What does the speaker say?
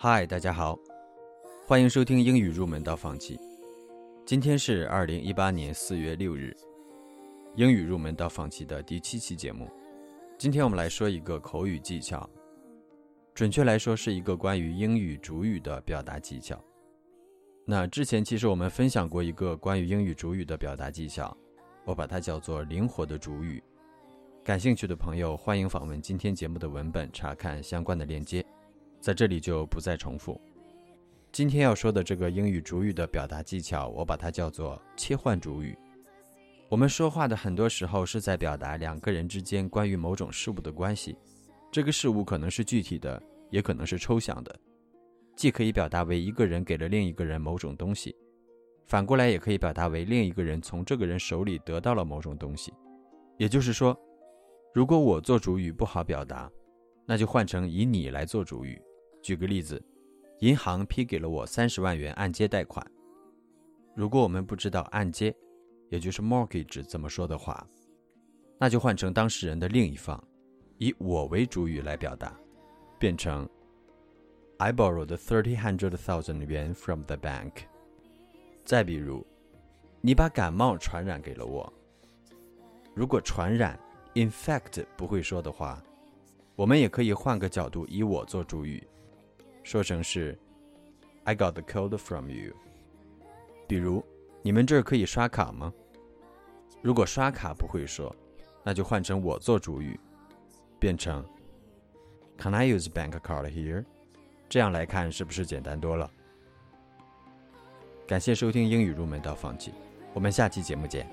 嗨，大家好，欢迎收听英语入门到放弃。今天是二零一八年四月六日，英语入门到放弃的第七期节目。今天我们来说一个口语技巧，准确来说是一个关于英语主语的表达技巧。那之前其实我们分享过一个关于英语主语的表达技巧，我把它叫做灵活的主语。感兴趣的朋友欢迎访问今天节目的文本，查看相关的链接。在这里就不再重复。今天要说的这个英语主语的表达技巧，我把它叫做切换主语。我们说话的很多时候是在表达两个人之间关于某种事物的关系，这个事物可能是具体的，也可能是抽象的，既可以表达为一个人给了另一个人某种东西，反过来也可以表达为另一个人从这个人手里得到了某种东西。也就是说，如果我做主语不好表达，那就换成以你来做主语。举个例子，银行批给了我三十万元按揭贷款。如果我们不知道按揭，也就是 mortgage 怎么说的话，那就换成当事人的另一方，以我为主语来表达，变成 I borrowed thirty hundred thousand yuan from the bank。再比如，你把感冒传染给了我。如果传染 infect 不会说的话，我们也可以换个角度，以我做主语。说成是，I got the code from you。比如，你们这儿可以刷卡吗？如果刷卡不会说，那就换成我做主语，变成，Can I use bank card here？这样来看是不是简单多了？感谢收听英语入门到放弃，我们下期节目见。